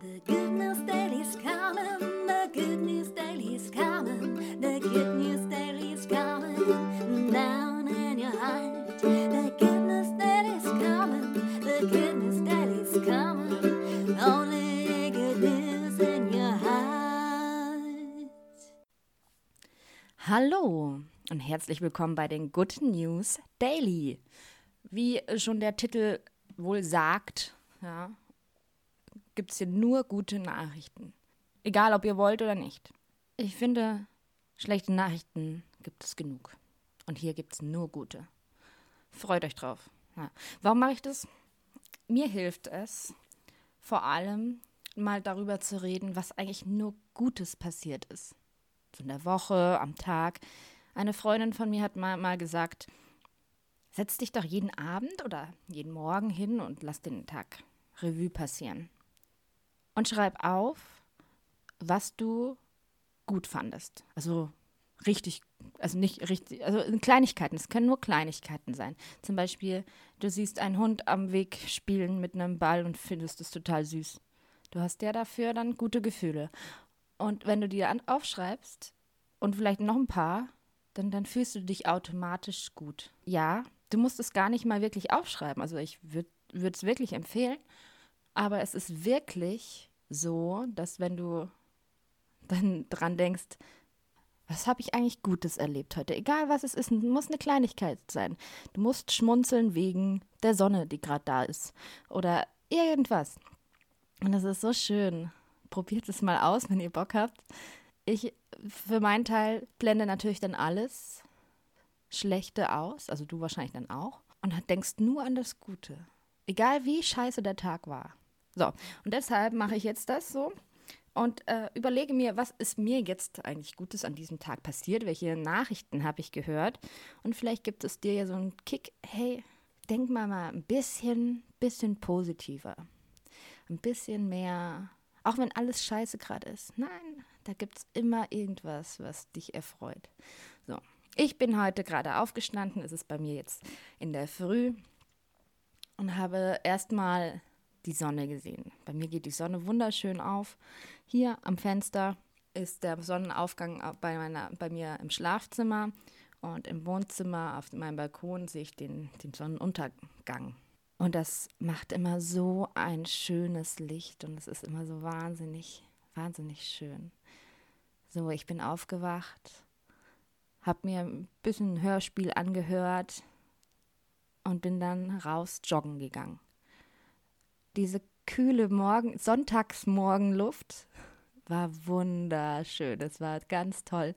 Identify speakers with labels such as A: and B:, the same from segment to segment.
A: The good news daily's coming, the good news daily's coming, the good news daily's coming down in your heart. The good news daily's coming, the good news daily's coming, only good news in your heart.
B: Hallo und herzlich willkommen bei den Good News Daily. Wie schon der Titel wohl sagt, ja, gibt es hier nur gute Nachrichten. Egal, ob ihr wollt oder nicht. Ich finde, schlechte Nachrichten gibt es genug. Und hier gibt es nur gute. Freut euch drauf. Ja. Warum mache ich das? Mir hilft es, vor allem mal darüber zu reden, was eigentlich nur Gutes passiert ist. In der Woche, am Tag. Eine Freundin von mir hat mal, mal gesagt, setz dich doch jeden Abend oder jeden Morgen hin und lass den Tag Revue passieren und schreib auf, was du gut fandest. Also richtig, also nicht richtig, also Kleinigkeiten. Es können nur Kleinigkeiten sein. Zum Beispiel, du siehst einen Hund am Weg spielen mit einem Ball und findest es total süß. Du hast ja dafür dann gute Gefühle. Und wenn du dir aufschreibst und vielleicht noch ein paar, dann, dann fühlst du dich automatisch gut. Ja, du musst es gar nicht mal wirklich aufschreiben. Also ich würde es wirklich empfehlen. Aber es ist wirklich so, dass wenn du dann dran denkst, was habe ich eigentlich Gutes erlebt heute? Egal was es ist, muss eine Kleinigkeit sein. Du musst schmunzeln wegen der Sonne, die gerade da ist. Oder irgendwas. Und das ist so schön. Probiert es mal aus, wenn ihr Bock habt. Ich für meinen Teil blende natürlich dann alles Schlechte aus, also du wahrscheinlich dann auch, und denkst nur an das Gute. Egal wie scheiße der Tag war. So, und deshalb mache ich jetzt das so und äh, überlege mir, was ist mir jetzt eigentlich Gutes an diesem Tag passiert, welche Nachrichten habe ich gehört und vielleicht gibt es dir ja so einen Kick, hey, denk mal mal ein bisschen, bisschen positiver, ein bisschen mehr, auch wenn alles scheiße gerade ist. Nein, da gibt es immer irgendwas, was dich erfreut. So, ich bin heute gerade aufgestanden, es ist bei mir jetzt in der Früh und habe erstmal die Sonne gesehen. Bei mir geht die Sonne wunderschön auf. Hier am Fenster ist der Sonnenaufgang bei, meiner, bei mir im Schlafzimmer und im Wohnzimmer auf meinem Balkon sehe ich den, den Sonnenuntergang. Und das macht immer so ein schönes Licht und es ist immer so wahnsinnig, wahnsinnig schön. So, ich bin aufgewacht, habe mir ein bisschen Hörspiel angehört und bin dann raus joggen gegangen diese kühle Morgen, Sonntagsmorgenluft war wunderschön. Es war ganz toll.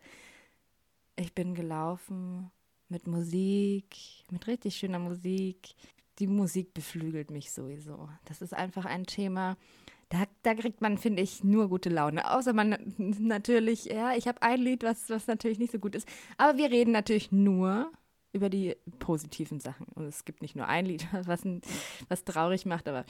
B: Ich bin gelaufen mit Musik, mit richtig schöner Musik. Die Musik beflügelt mich sowieso. Das ist einfach ein Thema, da, da kriegt man, finde ich, nur gute Laune. Außer man natürlich, ja, ich habe ein Lied, was, was natürlich nicht so gut ist. Aber wir reden natürlich nur über die positiven Sachen. Und es gibt nicht nur ein Lied, was, was traurig macht, aber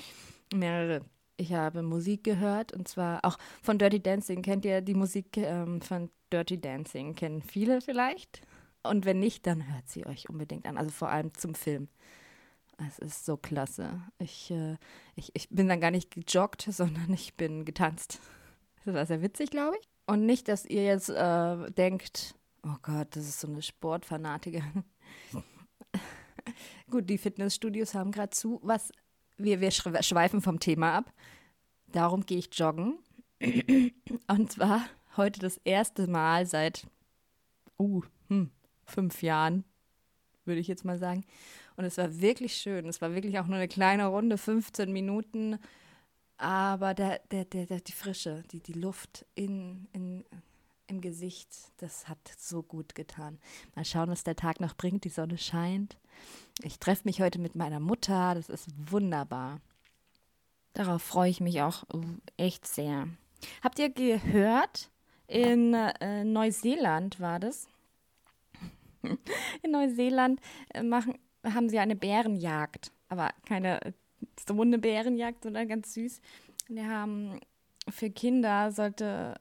B: mehrere. Ich habe Musik gehört und zwar auch von Dirty Dancing. Kennt ihr die Musik ähm, von Dirty Dancing? Kennen viele vielleicht? Und wenn nicht, dann hört sie euch unbedingt an. Also vor allem zum Film. Es ist so klasse. Ich, äh, ich, ich bin dann gar nicht gejoggt, sondern ich bin getanzt. Das war sehr witzig, glaube ich. Und nicht, dass ihr jetzt äh, denkt, oh Gott, das ist so eine Sportfanatikerin. Gut, die Fitnessstudios haben gerade zu. Was wir, wir schweifen vom Thema ab. Darum gehe ich joggen. Und zwar heute das erste Mal seit uh, hm, fünf Jahren, würde ich jetzt mal sagen. Und es war wirklich schön. Es war wirklich auch nur eine kleine Runde, 15 Minuten. Aber der, der, der, der, die Frische, die, die Luft in, in, im Gesicht, das hat so gut getan. Mal schauen, was der Tag noch bringt. Die Sonne scheint. Ich treffe mich heute mit meiner Mutter. Das ist wunderbar. Darauf freue ich mich auch echt sehr. Habt ihr gehört? In äh, Neuseeland war das. In Neuseeland äh, machen, haben sie eine Bärenjagd. Aber keine so eine Bärenjagd, sondern ganz süß. Die haben für Kinder sollte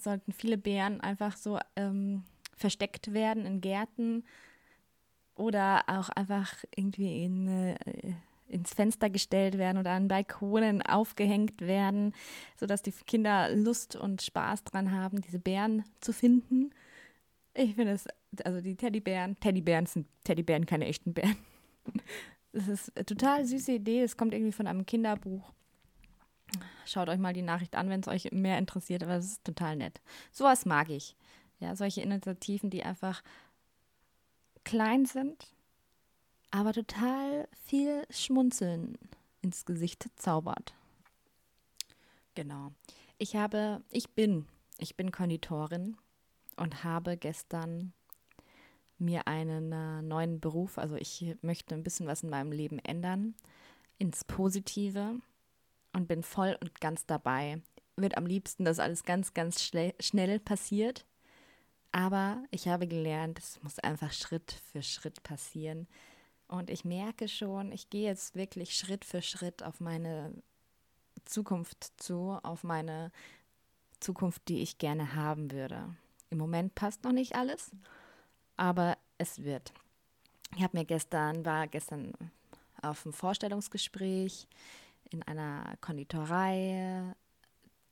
B: sollten viele Bären einfach so ähm, versteckt werden in Gärten oder auch einfach irgendwie in, äh, ins Fenster gestellt werden oder an Balkonen aufgehängt werden, sodass die Kinder Lust und Spaß dran haben, diese Bären zu finden. Ich finde es, also die Teddybären, Teddybären sind Teddybären, keine echten Bären. Das ist eine total süße Idee. Es kommt irgendwie von einem Kinderbuch. Schaut euch mal die Nachricht an, wenn es euch mehr interessiert, aber es ist total nett. Sowas mag ich. Ja, solche Initiativen, die einfach klein sind, aber total viel Schmunzeln ins Gesicht zaubert. Genau. Ich habe, ich bin, ich bin Konditorin und habe gestern mir einen äh, neuen Beruf, also ich möchte ein bisschen was in meinem Leben ändern, ins Positive und bin voll und ganz dabei. Wird am liebsten, dass alles ganz, ganz schnell passiert. Aber ich habe gelernt, es muss einfach Schritt für Schritt passieren. Und ich merke schon, ich gehe jetzt wirklich Schritt für Schritt auf meine Zukunft zu, auf meine Zukunft, die ich gerne haben würde. Im Moment passt noch nicht alles, aber es wird. Ich habe mir gestern, war gestern auf einem Vorstellungsgespräch in einer Konditorei,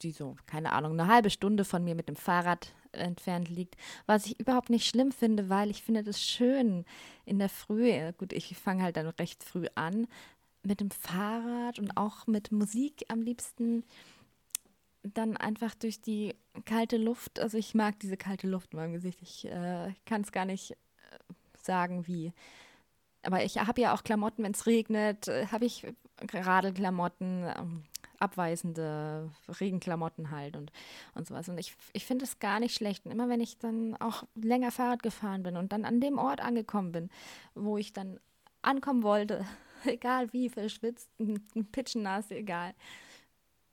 B: die so, keine Ahnung, eine halbe Stunde von mir mit dem Fahrrad entfernt liegt, was ich überhaupt nicht schlimm finde, weil ich finde das schön in der Früh. Gut, ich fange halt dann recht früh an mit dem Fahrrad und auch mit Musik am liebsten dann einfach durch die kalte Luft. Also ich mag diese kalte Luft in meinem Gesicht. Ich äh, kann es gar nicht äh, sagen, wie. Aber ich habe ja auch Klamotten, wenn es regnet, äh, habe ich Radelklamotten, ähm, abweisende Regenklamotten halt und, und sowas. Und ich, ich finde es gar nicht schlecht. Und immer wenn ich dann auch länger Fahrrad gefahren bin und dann an dem Ort angekommen bin, wo ich dann ankommen wollte, egal wie, verschwitzt, pitschennass, egal.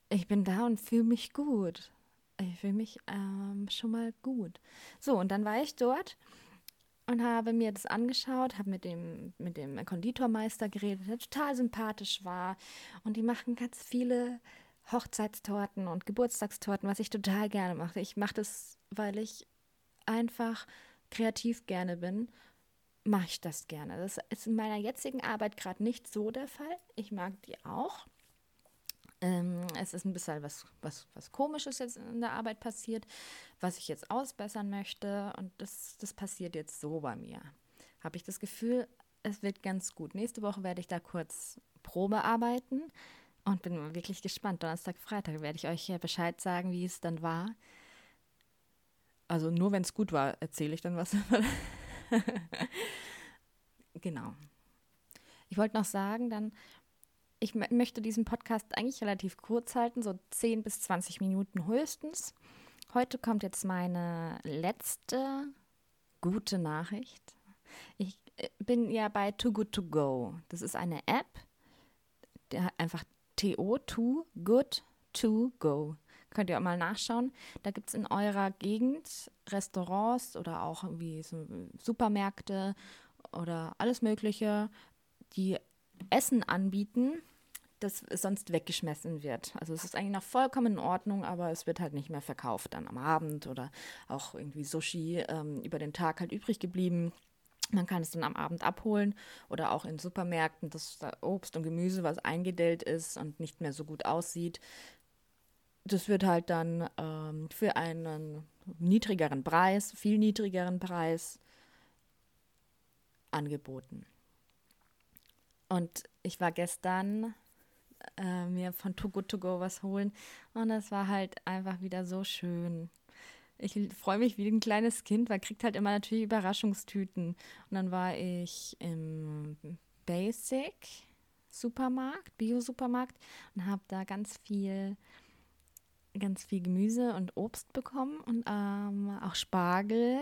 B: Ich bin da und fühle mich gut. Ich fühle mich ähm, schon mal gut. So, und dann war ich dort und habe mir das angeschaut, habe mit dem, mit dem Konditormeister geredet, der total sympathisch war. Und die machen ganz viele Hochzeitstorten und Geburtstagstorten, was ich total gerne mache. Ich mache das, weil ich einfach kreativ gerne bin, mache ich das gerne. Das ist in meiner jetzigen Arbeit gerade nicht so der Fall. Ich mag die auch. Ähm, es ist ein bisschen was, was, was Komisches jetzt in der Arbeit passiert, was ich jetzt ausbessern möchte. Und das, das passiert jetzt so bei mir. Habe ich das Gefühl, es wird ganz gut. Nächste Woche werde ich da kurz Probe arbeiten und bin wirklich gespannt. Donnerstag, Freitag werde ich euch ja Bescheid sagen, wie es dann war. Also nur wenn es gut war, erzähle ich dann was. genau. Ich wollte noch sagen, dann ich möchte diesen Podcast eigentlich relativ kurz halten, so 10 bis 20 Minuten höchstens. Heute kommt jetzt meine letzte gute Nachricht. Ich äh, bin ja bei Too Good To Go. Das ist eine App, der einfach TO, Too Good To Go. Könnt ihr auch mal nachschauen. Da gibt es in eurer Gegend Restaurants oder auch irgendwie so Supermärkte oder alles Mögliche, die Essen anbieten, das sonst weggeschmissen wird. Also es ist eigentlich noch vollkommen in Ordnung, aber es wird halt nicht mehr verkauft dann am Abend oder auch irgendwie Sushi ähm, über den Tag halt übrig geblieben. Man kann es dann am Abend abholen oder auch in Supermärkten, das Obst und Gemüse, was eingedellt ist und nicht mehr so gut aussieht. Das wird halt dann ähm, für einen niedrigeren Preis, viel niedrigeren Preis angeboten. Und ich war gestern äh, mir von Too Good To Go was holen und das war halt einfach wieder so schön. Ich freue mich wie ein kleines Kind, weil kriegt halt immer natürlich Überraschungstüten. Und dann war ich im Basic Supermarkt, Bio-Supermarkt und habe da ganz viel ganz viel Gemüse und Obst bekommen und ähm, auch Spargel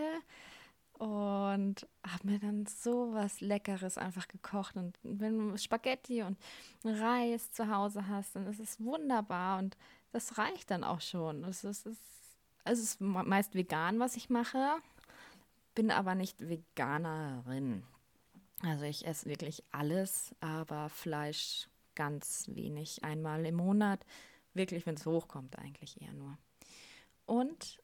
B: und habe mir dann so was Leckeres einfach gekocht. Und wenn du Spaghetti und Reis zu Hause hast, dann ist es wunderbar und das reicht dann auch schon. Es ist, es ist meist vegan, was ich mache, bin aber nicht Veganerin. Also ich esse wirklich alles, aber Fleisch ganz wenig, einmal im Monat. Wirklich, wenn es hochkommt, eigentlich eher nur. Und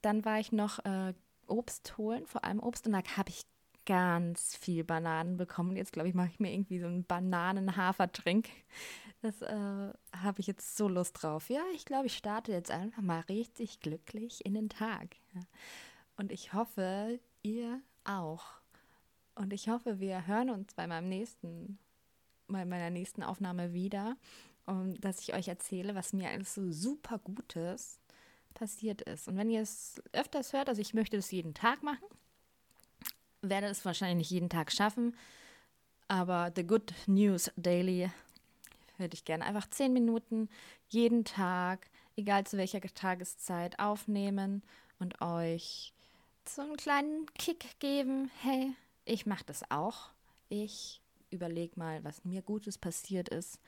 B: dann war ich noch äh, Obst holen, vor allem Obst. Und da habe ich ganz viel Bananen bekommen. Jetzt glaube ich, mache ich mir irgendwie so einen Bananen-Hafertrink. Das äh, habe ich jetzt so Lust drauf. Ja, ich glaube, ich starte jetzt einfach mal richtig glücklich in den Tag. Ja. Und ich hoffe, ihr auch. Und ich hoffe, wir hören uns bei meinem nächsten, bei meiner nächsten Aufnahme wieder, um, dass ich euch erzähle, was mir alles so super Gutes passiert ist. Und wenn ihr es öfters hört, also ich möchte das jeden Tag machen, werde es wahrscheinlich nicht jeden Tag schaffen, aber The Good News Daily würde ich gerne einfach zehn Minuten jeden Tag, egal zu welcher Tageszeit, aufnehmen und euch so einen kleinen Kick geben. Hey, ich mache das auch. Ich überlege mal, was mir Gutes passiert ist.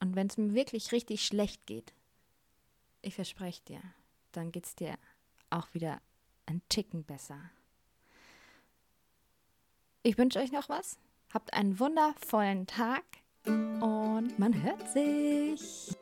B: Und wenn es mir wirklich richtig schlecht geht, ich verspreche dir, dann geht es dir auch wieder ein Ticken besser. Ich wünsche euch noch was. Habt einen wundervollen Tag und man hört sich.